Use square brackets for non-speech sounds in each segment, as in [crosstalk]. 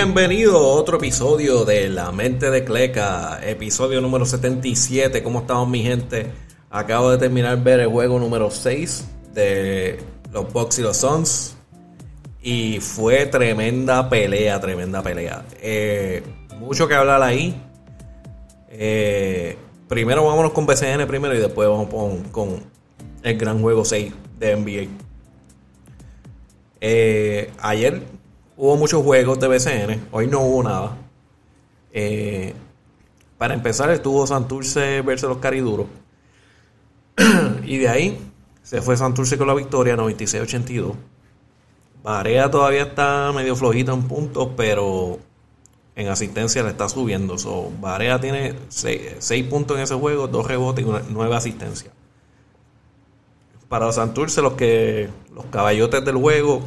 Bienvenido a otro episodio de La Mente de Cleca, episodio número 77. ¿Cómo estamos mi gente? Acabo de terminar ver el juego número 6 de los Bucks y los Suns. Y fue tremenda pelea, tremenda pelea. Eh, mucho que hablar ahí. Eh, primero vámonos con BCN primero y después vamos con, el gran juego 6 de NBA. Eh, ayer hubo muchos juegos de BCN, hoy no hubo nada. Eh, para empezar estuvo Santurce versus los Cariduros. [clears throat] y de ahí se fue Santurce con la victoria 96-82. Barea todavía está medio flojita en puntos, pero en asistencia le está subiendo. So, Barea tiene 6 puntos en ese juego, 2 rebotes y 9 asistencias. Para Santurce, los que los caballotes del juego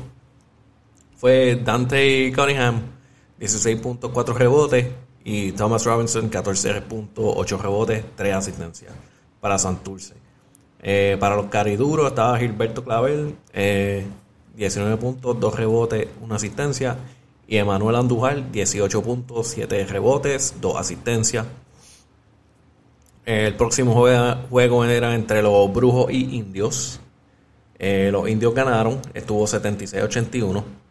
fue Dante Cunningham, 16.4 rebotes, y Thomas Robinson, 14.8 rebotes, 3 asistencias para Santurce. Eh, para los cariduros estaba Gilberto Clavel, eh, 19 puntos, 2 rebotes, 1 asistencia. Y Emanuel Andújar, 18 7 rebotes, 2 asistencias. El próximo juego era entre los Brujos y Indios. Eh, los Indios ganaron, estuvo 76-81.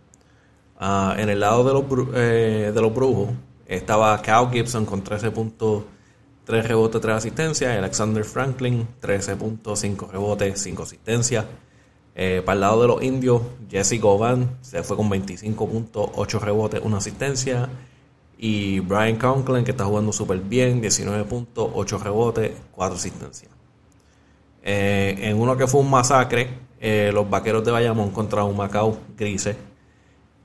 Ah, en el lado de los, eh, de los Brujos estaba Cal Gibson con 13.3 rebotes, 3 asistencias. Alexander Franklin, 13.5 rebotes, 5 asistencias. Eh, para el lado de los indios, Jesse Govan se fue con 25.8 rebotes, 1 asistencia. Y Brian Conklin, que está jugando súper bien, 19.8 rebotes, 4 asistencias. Eh, en uno que fue un masacre, los vaqueros de Bayamón contra un Macao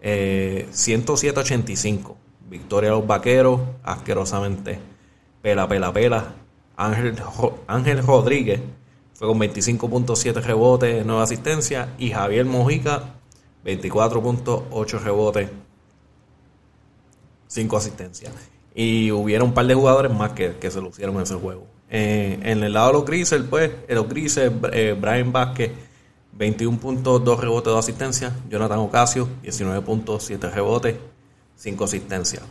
Grise. 107-85. Victoria de los vaqueros, asquerosamente. Pela, pela, pela. Ángel, Ángel Rodríguez fue con 25.7 rebotes, 9 asistencias. Y Javier Mojica, 24.8 rebotes, 5 asistencias. Y hubiera un par de jugadores más que, que se lucieron en ese juego. Eh, en el lado de los grises, pues, los grises, eh, Brian Vázquez, 21.2 rebotes, 2 asistencias. Jonathan Ocasio, 19.7 rebotes, 5 asistencias.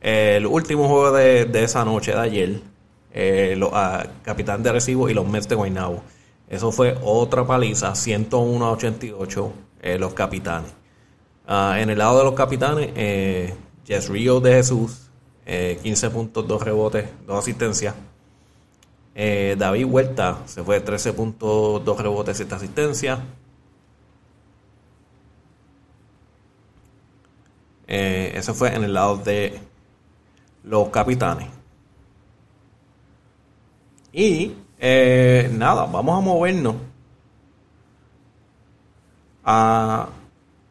El último juego de, de esa noche, de ayer, eh, los, Capitán de Recibo y los Mets de Guaynabo. Eso fue otra paliza, 101 a 88, eh, los capitanes. Ah, en el lado de los capitanes, eh, Jess Río de Jesús, 15 puntos, 2 rebotes, 2 asistencias. David Huerta se fue 13 puntos, 2 rebotes, 7 asistencias. eso fue en el lado de los capitanes. Y eh, nada, vamos a movernos a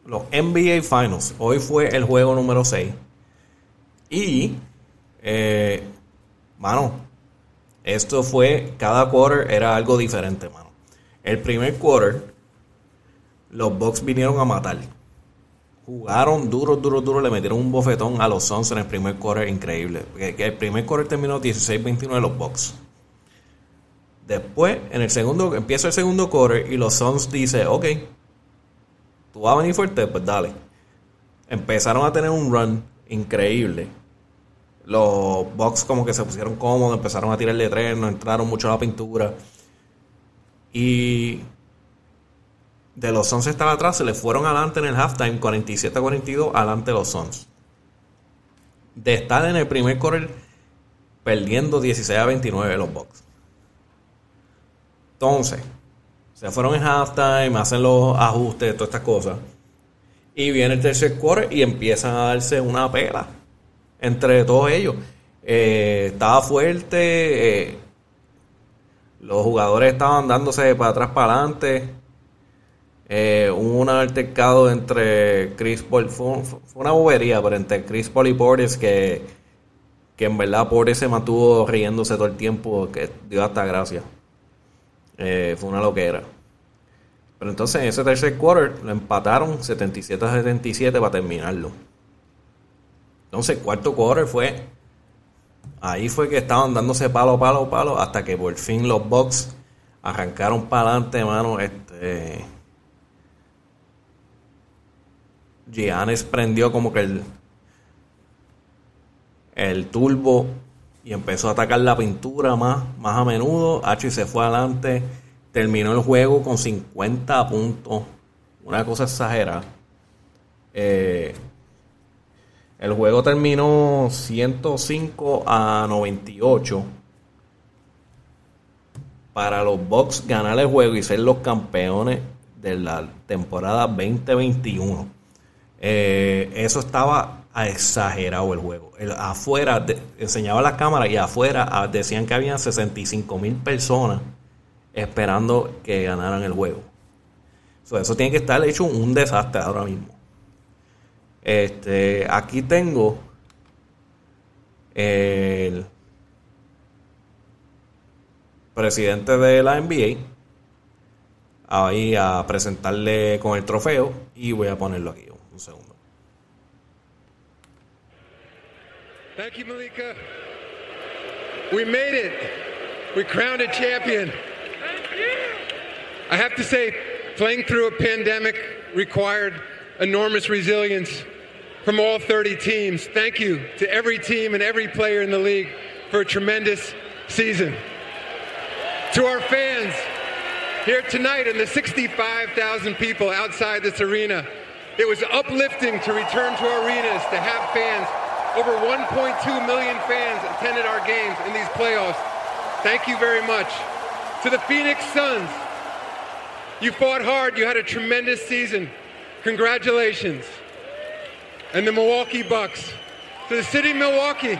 los NBA Finals. Hoy fue el juego número 6. Y, eh, mano, esto fue, cada quarter era algo diferente, mano. El primer quarter, los Bucks vinieron a matar. Jugaron duro, duro, duro, le metieron un bofetón a los Suns en el primer quarter, increíble. El primer quarter terminó 16-21 de los Bucks. Después, en el segundo, empieza el segundo quarter y los Suns dice, ok, tú vas a venir fuerte, pues dale. Empezaron a tener un run increíble. Los Bucks como que se pusieron cómodos, empezaron a tirarle tres, no entraron mucho a la pintura. Y de los Suns estaba atrás, se le fueron adelante en el halftime, 47 a 42, adelante los Suns. De estar en el primer quarter perdiendo 16 a 29 los Bucks. Entonces, se fueron en halftime, hacen los ajustes, todas estas cosas. Y viene el tercer quarter y empiezan a darse una pela entre todos ellos. Eh, estaba fuerte. Eh, los jugadores estaban dándose para atrás, para adelante. Eh, hubo un altercado entre Chris Paul. Fue, una bobería, pero entre Chris Paul y Portis que, que en verdad Portis se mantuvo riéndose todo el tiempo, que dio hasta gracia. Fue una loquera. Pero entonces en ese tercer quarter lo empataron 77 a 77 para terminarlo. Entonces cuarto quarter fue... Ahí fue que estaban dándose palo, palo, palo, hasta que por fin los Bucks arrancaron para adelante, mano. Este, Giannis prendió como que el, el turbo y empezó a atacar la pintura más, más a menudo. H se fue adelante, terminó el juego con 50 puntos, una cosa exagerada. Eh, el juego terminó 105 a 98 para los Bucks ganar el juego y ser los campeones de la temporada 2021. Eh, eso estaba exagerado el juego. afuera, enseñaba la cámara y afuera ah, decían que habían 65 mil personas esperando que ganaran el juego. eso tiene que estar hecho un desastre ahora mismo. Este, aquí tengo el presidente de la NBA ahí a presentarle con el trofeo y voy a ponerlo aquí un segundo. Thank you, Malika. We made it. We crowned a champion. I have to say, playing through a pandemic required enormous resilience from all 30 teams. Thank you to every team and every player in the league for a tremendous season. To our fans here tonight and the 65,000 people outside this arena, it was uplifting to return to arenas, to have fans. Over 1.2 million fans attended our games in these playoffs. Thank you very much. To the Phoenix Suns, you fought hard, you had a tremendous season. Congratulations. And the Milwaukee Bucks. To the city of Milwaukee.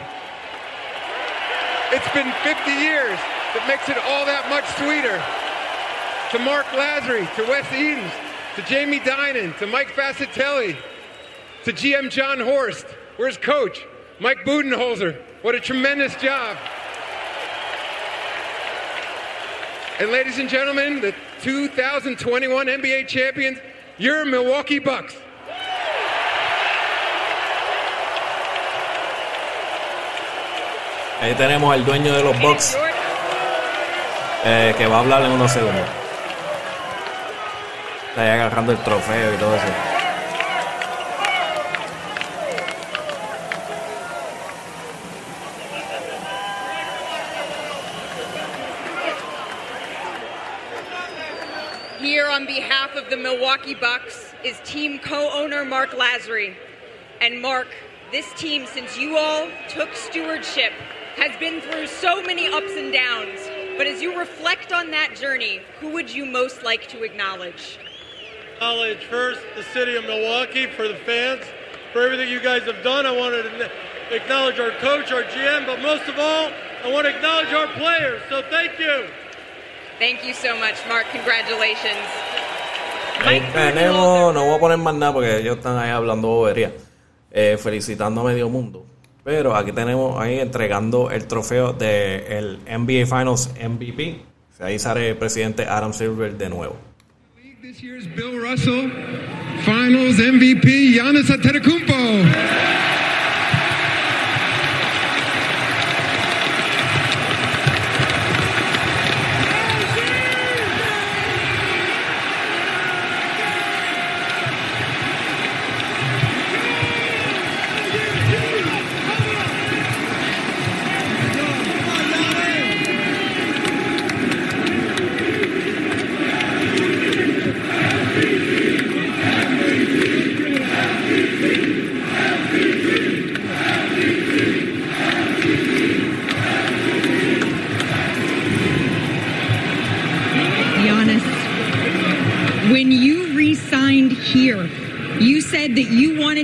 It's been 50 years. That makes it all that much sweeter. To Mark Lazary, to Wes Edens, to Jamie Dinan, to Mike Fascitelli, to GM John Horst. Where's coach? Mike Budenholzer. What a tremendous job. And ladies and gentlemen, the 2021 NBA champions, Your Milwaukee Bucks. Ahí tenemos al dueño de los Bucks eh, que va a hablar en unos segundos. Está ahí agarrando el trofeo y todo eso. on behalf of the Milwaukee Bucks is team co-owner Mark Lazary. And Mark, this team, since you all took stewardship, has been through so many ups and downs. But as you reflect on that journey, who would you most like to acknowledge? Acknowledge first the city of Milwaukee for the fans, for everything you guys have done. I wanted to acknowledge our coach, our GM, but most of all, I want to acknowledge our players. So thank you. Thank you so much, Mark. Congratulations. tenemos, no voy a poner más nada porque ellos están ahí hablando bobería, eh, felicitando a medio mundo. Pero aquí tenemos ahí entregando el trofeo del de NBA Finals MVP. Ahí sale el presidente Adam Silver de nuevo. This year's Bill Russell, Finals MVP Giannis Antetokounmpo.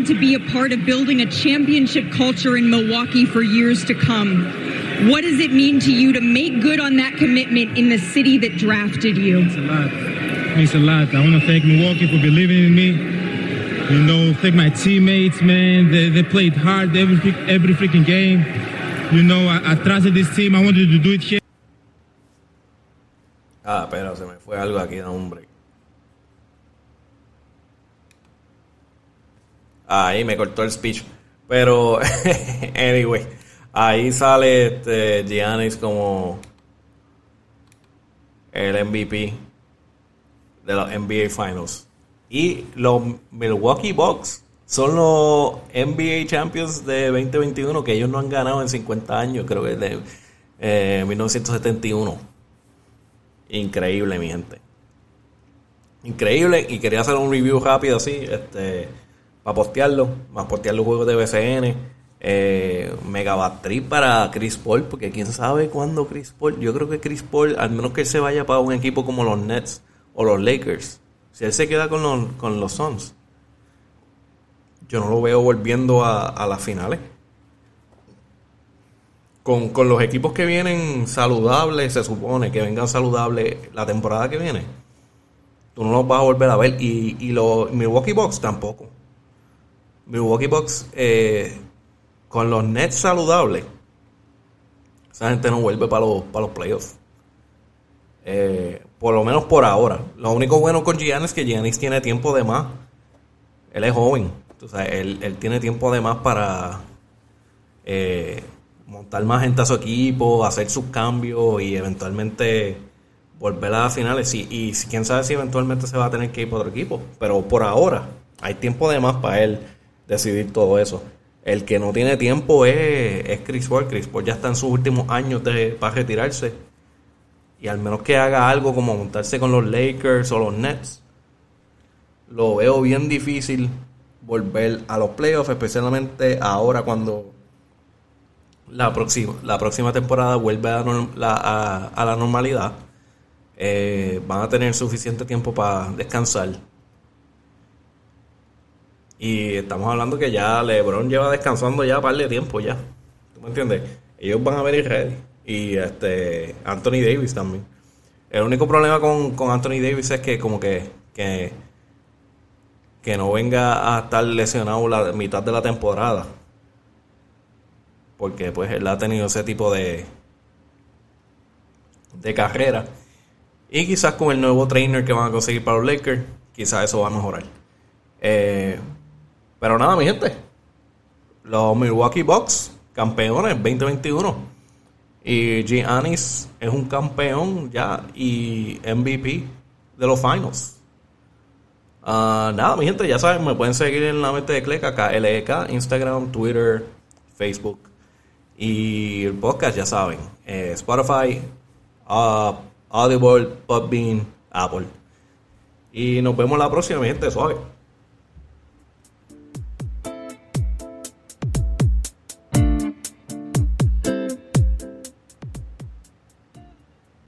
To be a part of building a championship culture in Milwaukee for years to come. What does it mean to you to make good on that commitment in the city that drafted you? It's a lot. It means a lot. I want to thank Milwaukee for believing in me. You know, thank my teammates, man. They, they played hard every every freaking game. You know, I, I trusted this team. I wanted to do it here. Ah, pero se me fue algo aquí, hombre. Ahí me cortó el speech. Pero, [laughs] anyway, ahí sale este Giannis como el MVP de los NBA Finals. Y los Milwaukee Bucks son los NBA Champions de 2021 que ellos no han ganado en 50 años, creo que de eh, 1971. Increíble, mi gente. Increíble. Y quería hacer un review rápido así, este, para postearlo, más postear los juegos de BCN. Eh, para Chris Paul, porque quién sabe cuándo Chris Paul. Yo creo que Chris Paul, al menos que él se vaya para un equipo como los Nets o los Lakers, si él se queda con los, con los Suns, yo no lo veo volviendo a, las finales. Con, los equipos que vienen saludables, se supone que vengan saludables la temporada que viene, tú no los vas a volver a ver. Y, y los Milwaukee Bucks tampoco. Milwaukee Bucks, eh, con los Nets saludables, esa gente no vuelve para los, para los playoffs. Eh, por lo menos por ahora. Lo único bueno con Giannis es que Giannis tiene tiempo de más. Él es joven él, tiene tiempo además para eh, montar más gente a su equipo, hacer sus cambios y eventualmente volver a las finales. Y, y quién sabe si eventualmente se va a tener que ir para otro equipo. Pero por ahora hay tiempo de más para él decidir todo eso. El que no tiene tiempo es, Chris Paul. Chris Paul ya está en sus últimos años de, para retirarse. Y al menos que haga algo como montarse con los Lakers o los Nets, lo veo bien difícil volver a los playoffs, especialmente ahora cuando la próxima, la próxima temporada vuelve a, la, normalidad. Eh, van a tener suficiente tiempo para descansar. Y estamos hablando que ya LeBron lleva descansando ya un par de tiempo ya. ¿Tú me entiendes? Ellos van a venir ready. Y este Anthony Davis también. El único problema con, con Anthony Davis es que como que, que que no venga a estar lesionado la mitad de la temporada. Porque pues él ha tenido ese tipo de, de carrera. Y quizás con el nuevo trainer que van a conseguir para los Lakers, quizás eso va a mejorar. Eh, pero nada, mi gente. Los Milwaukee Bucks, campeones 2021. Y Giannis es un campeón ya y MVP de los finals. Uh, nada, mi gente, ya saben, me pueden seguir en la mente de Cleca, KLEK, Instagram, Twitter, Facebook. Y podcast, ya saben, eh, Spotify, uh, Audible, Podbean, Apple. Y nos vemos la próxima, mi gente, suave.